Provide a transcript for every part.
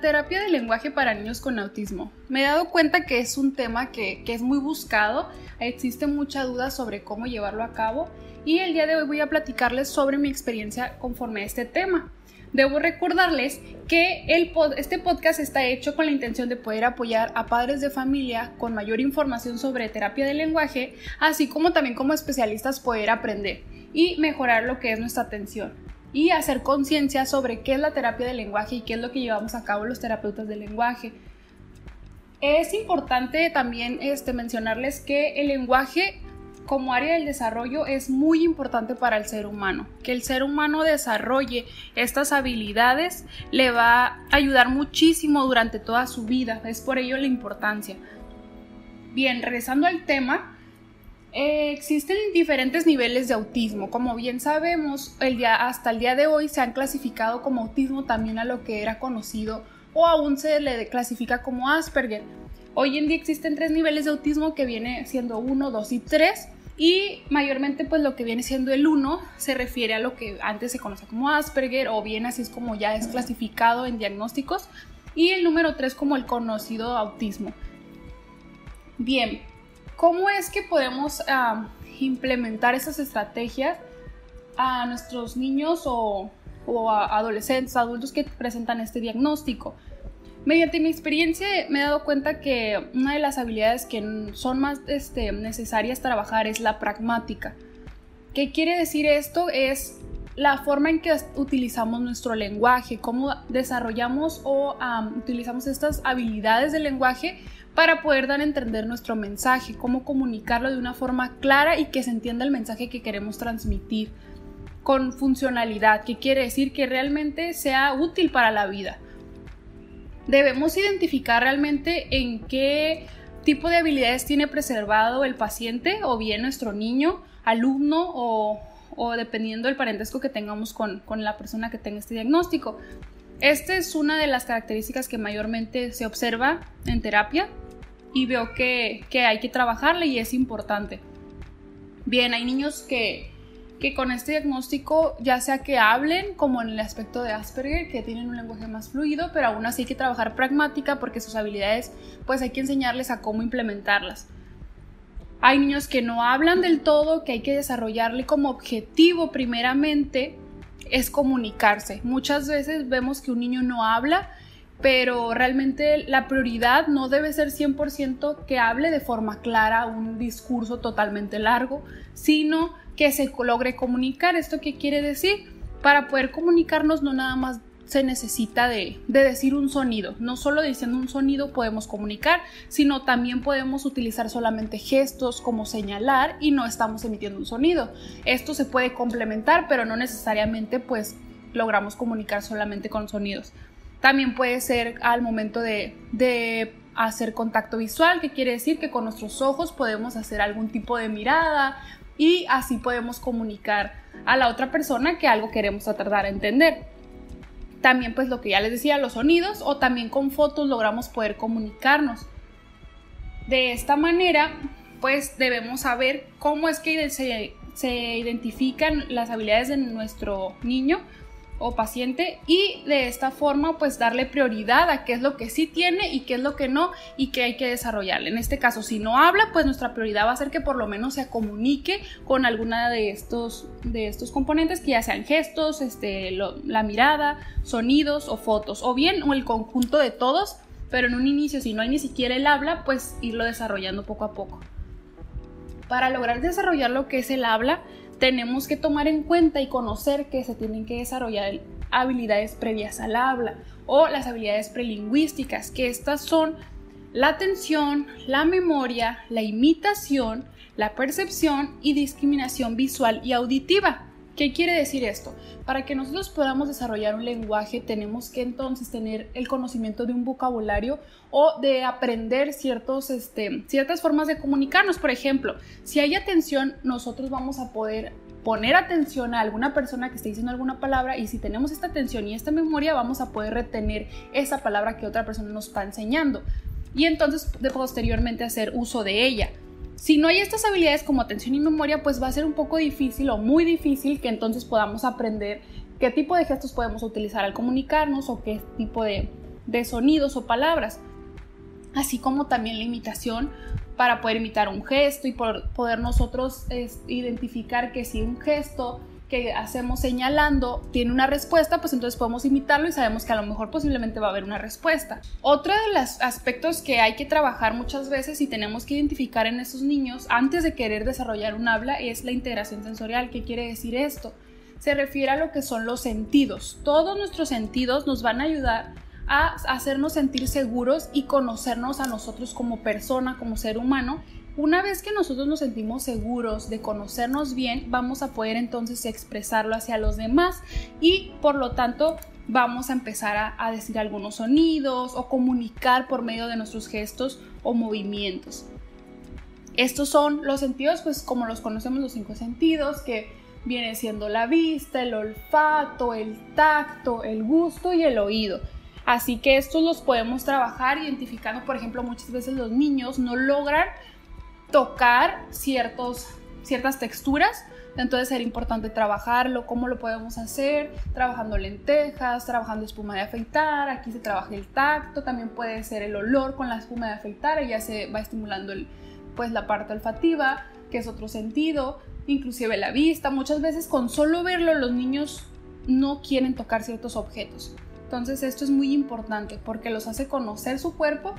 Terapia de lenguaje para niños con autismo. Me he dado cuenta que es un tema que, que es muy buscado, existe mucha duda sobre cómo llevarlo a cabo y el día de hoy voy a platicarles sobre mi experiencia conforme a este tema. Debo recordarles que el este podcast está hecho con la intención de poder apoyar a padres de familia con mayor información sobre terapia de lenguaje, así como también como especialistas poder aprender y mejorar lo que es nuestra atención y hacer conciencia sobre qué es la terapia de lenguaje y qué es lo que llevamos a cabo los terapeutas de lenguaje. Es importante también este, mencionarles que el lenguaje como área del desarrollo es muy importante para el ser humano. Que el ser humano desarrolle estas habilidades le va a ayudar muchísimo durante toda su vida. Es por ello la importancia. Bien, regresando al tema, eh, existen diferentes niveles de autismo. Como bien sabemos, hasta el día de hoy se han clasificado como autismo también a lo que era conocido o aún se le clasifica como Asperger. Hoy en día existen tres niveles de autismo que viene siendo 1, 2 y 3 y mayormente pues lo que viene siendo el 1 se refiere a lo que antes se conoce como Asperger o bien así es como ya es clasificado en diagnósticos y el número 3 como el conocido autismo. Bien, ¿cómo es que podemos implementar esas estrategias a nuestros niños o, o a adolescentes, adultos que presentan este diagnóstico? Mediante mi experiencia me he dado cuenta que una de las habilidades que son más este, necesarias trabajar es la pragmática. ¿Qué quiere decir esto? Es la forma en que utilizamos nuestro lenguaje, cómo desarrollamos o utilizamos estas habilidades del lenguaje para poder dar a entender nuestro mensaje, cómo comunicarlo de una forma clara y que se entienda el mensaje que queremos transmitir con funcionalidad, que quiere decir que realmente sea útil para la vida debemos identificar realmente en qué tipo de habilidades tiene preservado el paciente o bien nuestro niño, alumno o, dependiendo del parentesco que tengamos con, la persona que tenga este diagnóstico. Esta es una de las características que mayormente se observa en terapia y veo que, que hay que trabajarle y es importante. Bien, hay niños que que con este diagnóstico, ya sea que hablen como en el aspecto de Asperger, que tienen un lenguaje más fluido, pero aún así hay que trabajar pragmática porque sus habilidades, pues hay que enseñarles a cómo implementarlas. Hay niños que no hablan del todo, que hay que desarrollarle como objetivo primeramente es comunicarse. Muchas veces vemos que un niño no habla, pero realmente la prioridad no debe ser 100% que hable de forma clara un discurso totalmente largo, sino que se logre comunicar. ¿Esto qué quiere decir? Para poder comunicarnos no nada más se necesita de, decir un sonido. No solo diciendo un sonido podemos comunicar, sino también podemos utilizar solamente gestos como señalar y no estamos emitiendo un sonido. Esto se puede complementar, pero no necesariamente pues logramos comunicar solamente con sonidos. También puede ser al momento de, de hacer contacto visual, que quiere decir que con nuestros ojos podemos hacer algún tipo de mirada, y así podemos comunicar a la otra persona que algo queremos tratar de entender. También pues lo que ya les decía, los sonidos o también con fotos logramos poder comunicarnos. De esta manera pues debemos saber cómo es que se, se identifican las habilidades de nuestro niño o paciente y de esta forma pues darle prioridad a qué es lo que sí tiene y qué es lo que no y qué hay que desarrollarle. En este caso, si no habla, pues nuestra prioridad va a ser que por lo menos se comunique con alguna de estos, de estos componentes que ya sean gestos, este, la mirada, sonidos o fotos o bien o el conjunto de todos, pero en un inicio si no hay ni siquiera el habla, pues irlo desarrollando poco a poco. Para lograr desarrollar lo que es el habla, tenemos que tomar en cuenta y conocer que se tienen que desarrollar habilidades previas al habla o las habilidades prelingüísticas, que estas son la atención, la memoria, la imitación, la percepción y discriminación visual y auditiva. ¿Qué quiere decir esto? Para que nosotros podamos desarrollar un lenguaje tenemos que entonces tener el conocimiento de un vocabulario o de aprender ciertos, este, ciertas formas de comunicarnos. Por ejemplo, si hay atención, nosotros vamos a poder poner atención a alguna persona que esté diciendo alguna palabra y si tenemos esta atención y esta memoria vamos a poder retener esa palabra que otra persona nos está enseñando y entonces de posteriormente hacer uso de ella. Si no hay estas habilidades como atención y memoria, pues va a ser un poco difícil o muy difícil que entonces podamos aprender qué tipo de gestos podemos utilizar al comunicarnos o qué tipo de, sonidos o palabras. Así como también la imitación para poder imitar un gesto y poder nosotros identificar que si un gesto que hacemos señalando tiene una respuesta, pues entonces podemos imitarlo y sabemos que a lo mejor posiblemente va a haber una respuesta. Otro de los aspectos que hay que trabajar muchas veces y tenemos que identificar en esos niños antes de querer desarrollar un habla es la integración sensorial. ¿Qué quiere decir esto? Se refiere a lo que son los sentidos. Todos nuestros sentidos nos van a ayudar a hacernos sentir seguros y conocernos a nosotros como persona, como ser humano una vez que nosotros nos sentimos seguros de conocernos bien, vamos a poder entonces expresarlo hacia los demás y por lo tanto vamos a empezar a, decir algunos sonidos o comunicar por medio de nuestros gestos o movimientos. Estos son los sentidos, pues como los conocemos los cinco sentidos, que viene siendo la vista, el olfato, el tacto, el gusto y el oído. Así que estos los podemos trabajar identificando, por ejemplo, muchas veces los niños no logran tocar ciertos, ciertas texturas. Entonces sería importante trabajarlo, cómo lo podemos hacer, trabajando lentejas, trabajando espuma de afeitar, aquí se trabaja el tacto, también puede ser el olor con la espuma de afeitar, ya se va estimulando pues la parte olfativa, que es otro sentido, inclusive la vista, muchas veces con solo verlo los niños no quieren tocar ciertos objetos. Entonces esto es muy importante porque los hace conocer su cuerpo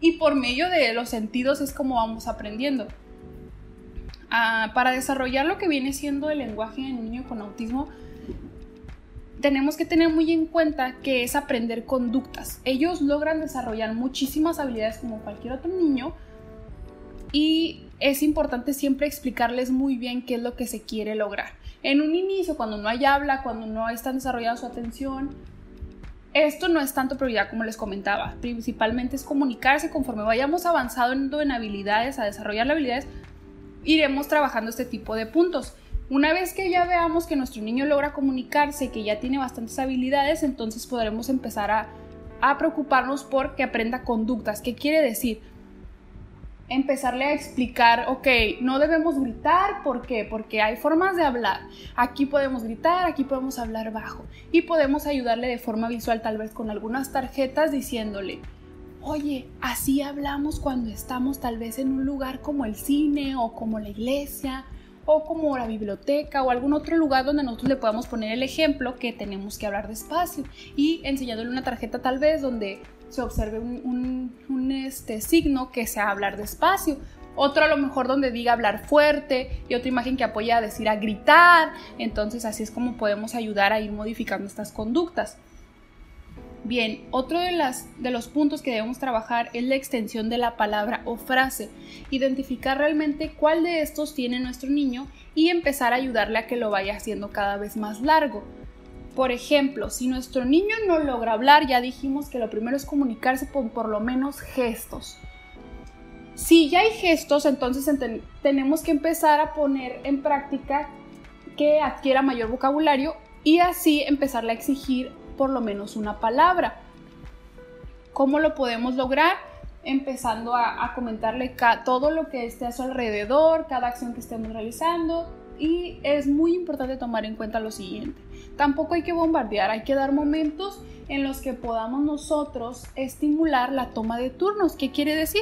y por medio de los sentidos es como vamos aprendiendo. Ah, para desarrollar lo que viene siendo el lenguaje en un niño con autismo, tenemos que tener muy en cuenta que es aprender conductas. Ellos logran desarrollar muchísimas habilidades como cualquier otro niño y es importante siempre explicarles muy bien qué es lo que se quiere lograr. En un inicio, cuando no hay habla, cuando no están desarrollando su atención, esto no es tanto prioridad como les comentaba, principalmente es comunicarse conforme vayamos avanzando en habilidades, a desarrollar habilidades, iremos trabajando este tipo de puntos. Una vez que ya veamos que nuestro niño logra comunicarse, que ya tiene bastantes habilidades, entonces podremos empezar a, a preocuparnos por que aprenda conductas. ¿Qué quiere decir? Empezarle a explicar, ok, no debemos gritar, ¿por qué? Porque hay formas de hablar. Aquí podemos gritar, aquí podemos hablar bajo. Y podemos ayudarle de forma visual, tal vez con algunas tarjetas, diciéndole, oye, así hablamos cuando estamos tal vez en un lugar como el cine o como la iglesia o como la biblioteca o algún otro lugar donde nosotros le podamos poner el ejemplo que tenemos que hablar despacio y enseñándole una tarjeta tal vez donde se observe un, este, signo que sea hablar despacio. Otro a lo mejor donde diga hablar fuerte y otra imagen que apoya a decir a gritar. Entonces así es como podemos ayudar a ir modificando estas conductas. Bien, otro de, las, de los puntos que debemos trabajar es la extensión de la palabra o frase. Identificar realmente cuál de estos tiene nuestro niño y empezar a ayudarle a que lo vaya haciendo cada vez más largo. Por ejemplo, si nuestro niño no logra hablar, ya dijimos que lo primero es comunicarse con por lo menos gestos. Si ya hay gestos, entonces tenemos que empezar a poner en práctica que adquiera mayor vocabulario y así empezarle a exigir por lo menos una palabra. ¿Cómo lo podemos lograr? Empezando a, a comentarle todo lo que esté a su alrededor, cada acción que estemos realizando. Y es muy importante tomar en cuenta lo siguiente Tampoco hay que bombardear, hay que dar momentos en los que podamos nosotros estimular la toma de turnos. ¿Qué quiere decir?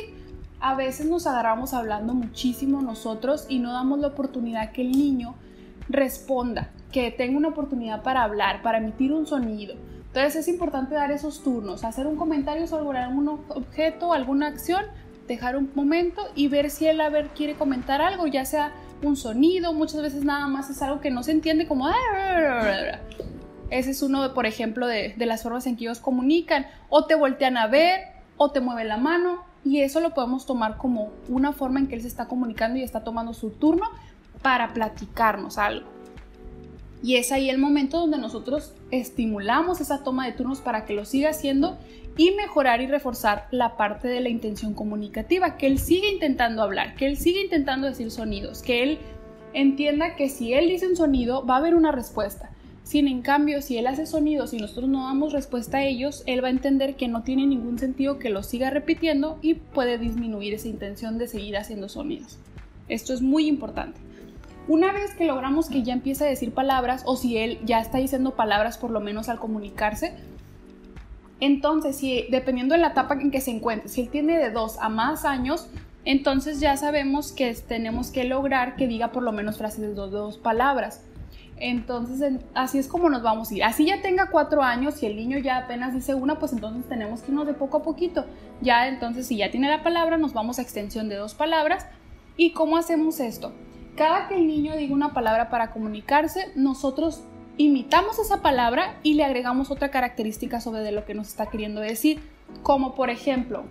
A veces nos agarramos hablando muchísimo nosotros y no damos la oportunidad que el niño responda, que tenga una oportunidad para hablar, para emitir un sonido. Entonces es importante dar esos turnos, hacer un comentario sobre algún objeto, alguna acción, dejar un momento y ver si él a quiere comentar algo, ya sea un sonido, muchas veces nada más es algo que no se entiende como... Ese es uno, por ejemplo, de, las formas en que ellos comunican. O te voltean a ver, o te mueven la mano, y eso lo podemos tomar como una forma en que él se está comunicando y está tomando su turno para platicarnos algo. Y es ahí el momento donde nosotros estimulamos esa toma de turnos para que lo siga haciendo y mejorar y reforzar la parte de la intención comunicativa, que él siga intentando hablar, que él siga intentando decir sonidos, que él entienda que si él dice un sonido va a haber una respuesta. Sin en cambio, si él hace sonidos y nosotros no damos respuesta a ellos, él va a entender que no tiene ningún sentido que lo siga repitiendo y puede disminuir esa intención de seguir haciendo sonidos. Esto es muy importante. Una vez que logramos que ya empiece a decir palabras, o si él ya está diciendo palabras por lo menos al comunicarse, entonces, si dependiendo de la etapa en que se encuentre, si él tiene de dos a más años, entonces ya sabemos que tenemos que lograr que diga por lo menos frases de dos, palabras. Entonces, así es como nos vamos a ir. Así ya tenga cuatro años y el niño ya apenas dice una, pues entonces tenemos que irnos de poco a poquito. Ya entonces, si ya tiene la palabra, nos vamos a extensión de dos palabras. ¿Y cómo hacemos esto? Cada que el niño diga una palabra para comunicarse, nosotros imitamos esa palabra y le agregamos otra característica sobre de lo que nos está queriendo decir, como por ejemplo,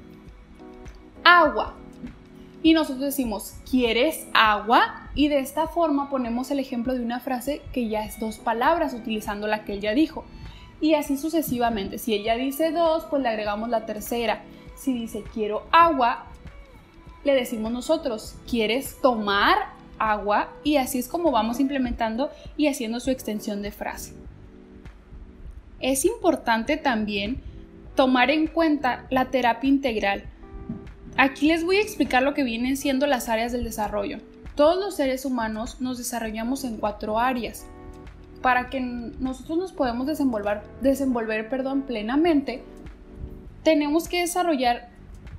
agua. Y nosotros decimos, ¿quieres agua? Y de esta forma ponemos el ejemplo de una frase que ya es dos palabras utilizando la que él ya dijo. Y así sucesivamente. Si ella dice dos, pues le agregamos la tercera. Si dice quiero agua, le decimos nosotros, ¿quieres tomar agua y así es como vamos implementando y haciendo su extensión de frase. Es importante también tomar en cuenta la terapia integral. Aquí les voy a explicar lo que vienen siendo las áreas del desarrollo. Todos los seres humanos nos desarrollamos en cuatro áreas. Para que nosotros nos podamos desenvolver, desenvolver perdón, plenamente, tenemos que desarrollar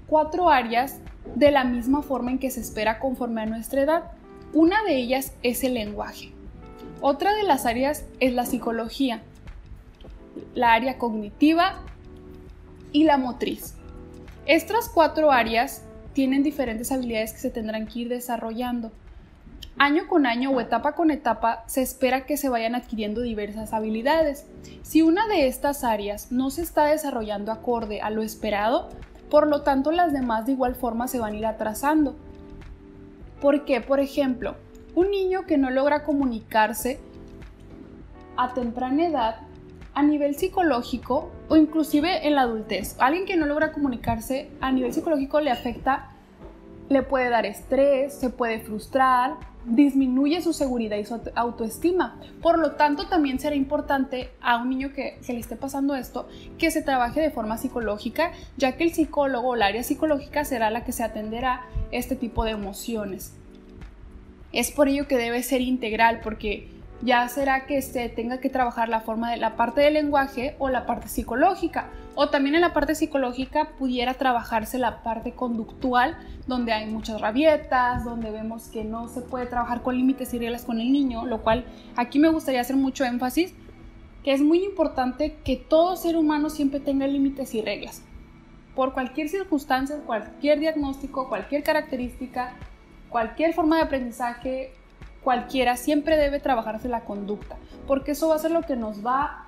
cuatro áreas de la misma forma en que se espera conforme a nuestra edad. Una de ellas es el lenguaje. Otra de las áreas es la psicología, la área cognitiva y la motriz. Estas cuatro áreas tienen diferentes habilidades que se tendrán que ir desarrollando. Año con año o etapa con etapa se espera que se vayan adquiriendo diversas habilidades. Si una de estas áreas no se está desarrollando acorde a lo esperado, por lo tanto las demás de igual forma se van a ir atrasando. Porque, por ejemplo, un niño que no logra comunicarse a temprana edad a nivel psicológico o inclusive en la adultez, alguien que no logra comunicarse a nivel psicológico le afecta, le puede dar estrés, se puede frustrar, disminuye su seguridad y su autoestima. Por lo tanto, también será importante a un niño que, que, le esté pasando esto que se trabaje de forma psicológica, ya que el psicólogo o el área psicológica será la que se atenderá este tipo de emociones. Es por ello que debe ser integral, porque ya será que se tenga que trabajar la forma de la parte del lenguaje o la parte psicológica. O también en la parte psicológica pudiera trabajarse la parte conductual, donde hay muchas rabietas, donde vemos que no se puede trabajar con límites y reglas con el niño, lo cual aquí me gustaría hacer mucho énfasis, que es muy importante que todo ser humano siempre tenga límites y reglas. Por cualquier circunstancia, cualquier diagnóstico, cualquier característica, cualquier forma de aprendizaje, cualquiera, siempre debe trabajarse la conducta, porque eso va a ser lo que nos va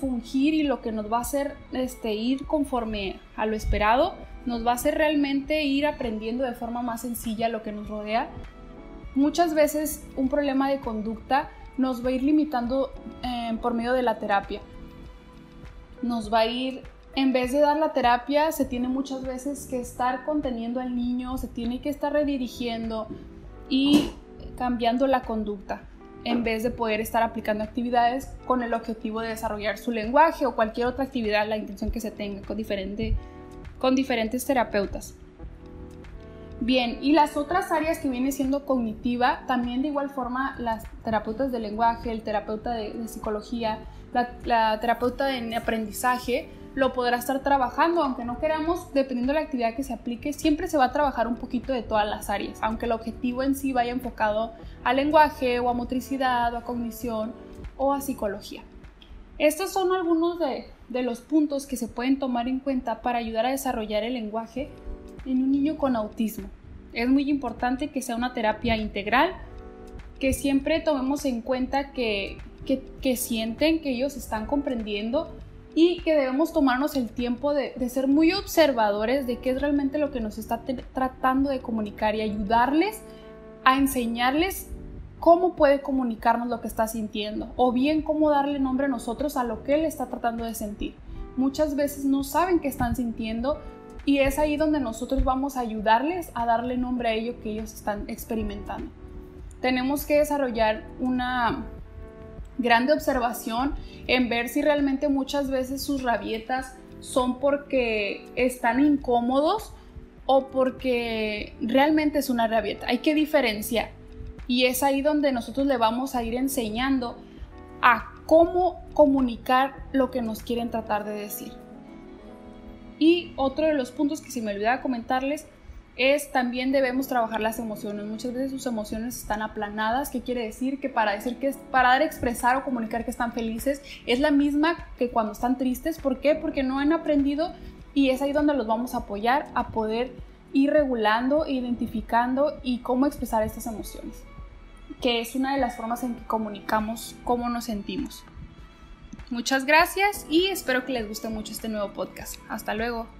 fungir y lo que nos va a hacer este, ir conforme a lo esperado, nos va a hacer realmente ir aprendiendo de forma más sencilla lo que nos rodea. Muchas veces un problema de conducta nos va a ir limitando eh, por medio de la terapia. Nos va a ir en vez de dar la terapia, se tiene muchas veces que estar conteniendo al niño, se tiene que estar redirigiendo y cambiando la conducta en vez de poder estar aplicando actividades con el objetivo de desarrollar su lenguaje o cualquier otra actividad, la intención que se tenga con, con diferentes terapeutas. Bien, y las otras áreas que viene siendo cognitiva, también de igual forma las terapeutas de lenguaje, el terapeuta de, psicología, la, la terapeuta de aprendizaje, lo podrá estar trabajando, aunque no queramos, dependiendo de la actividad que se aplique, siempre se va a trabajar un poquito de todas las áreas, aunque el objetivo en sí vaya enfocado a lenguaje o a motricidad o a cognición o a psicología. Estos son algunos de, de los puntos que se pueden tomar en cuenta para ayudar a desarrollar el lenguaje en un niño con autismo. Es muy importante que sea una terapia integral, que siempre tomemos en cuenta que, que, que sienten que ellos están comprendiendo y que debemos tomarnos el tiempo de, ser muy observadores de qué es realmente lo que nos está tratando de comunicar y ayudarles a enseñarles cómo puede comunicarnos lo que está sintiendo o bien cómo darle nombre a nosotros a lo que él está tratando de sentir. Muchas veces no saben qué están sintiendo y es ahí donde nosotros vamos a ayudarles a darle nombre a ello que ellos están experimentando. Tenemos que desarrollar una grande observación en ver si realmente muchas veces sus rabietas son porque están incómodos o porque realmente es una rabieta. Hay que diferenciar. Y es ahí donde nosotros le vamos a ir enseñando a cómo comunicar lo que nos quieren tratar de decir. Y otro de los puntos que se me olvidaba comentarles es también debemos trabajar las emociones. Muchas veces sus emociones están aplanadas, ¿qué quiere decir? Que para decir que para dar expresar o comunicar que están felices es la misma que cuando están tristes. ¿Por qué? Porque no han aprendido y es ahí donde los vamos a apoyar a poder ir regulando, identificando y cómo expresar estas emociones, que es una de las formas en que comunicamos cómo nos sentimos. Muchas gracias y espero que les guste mucho este nuevo podcast. Hasta luego.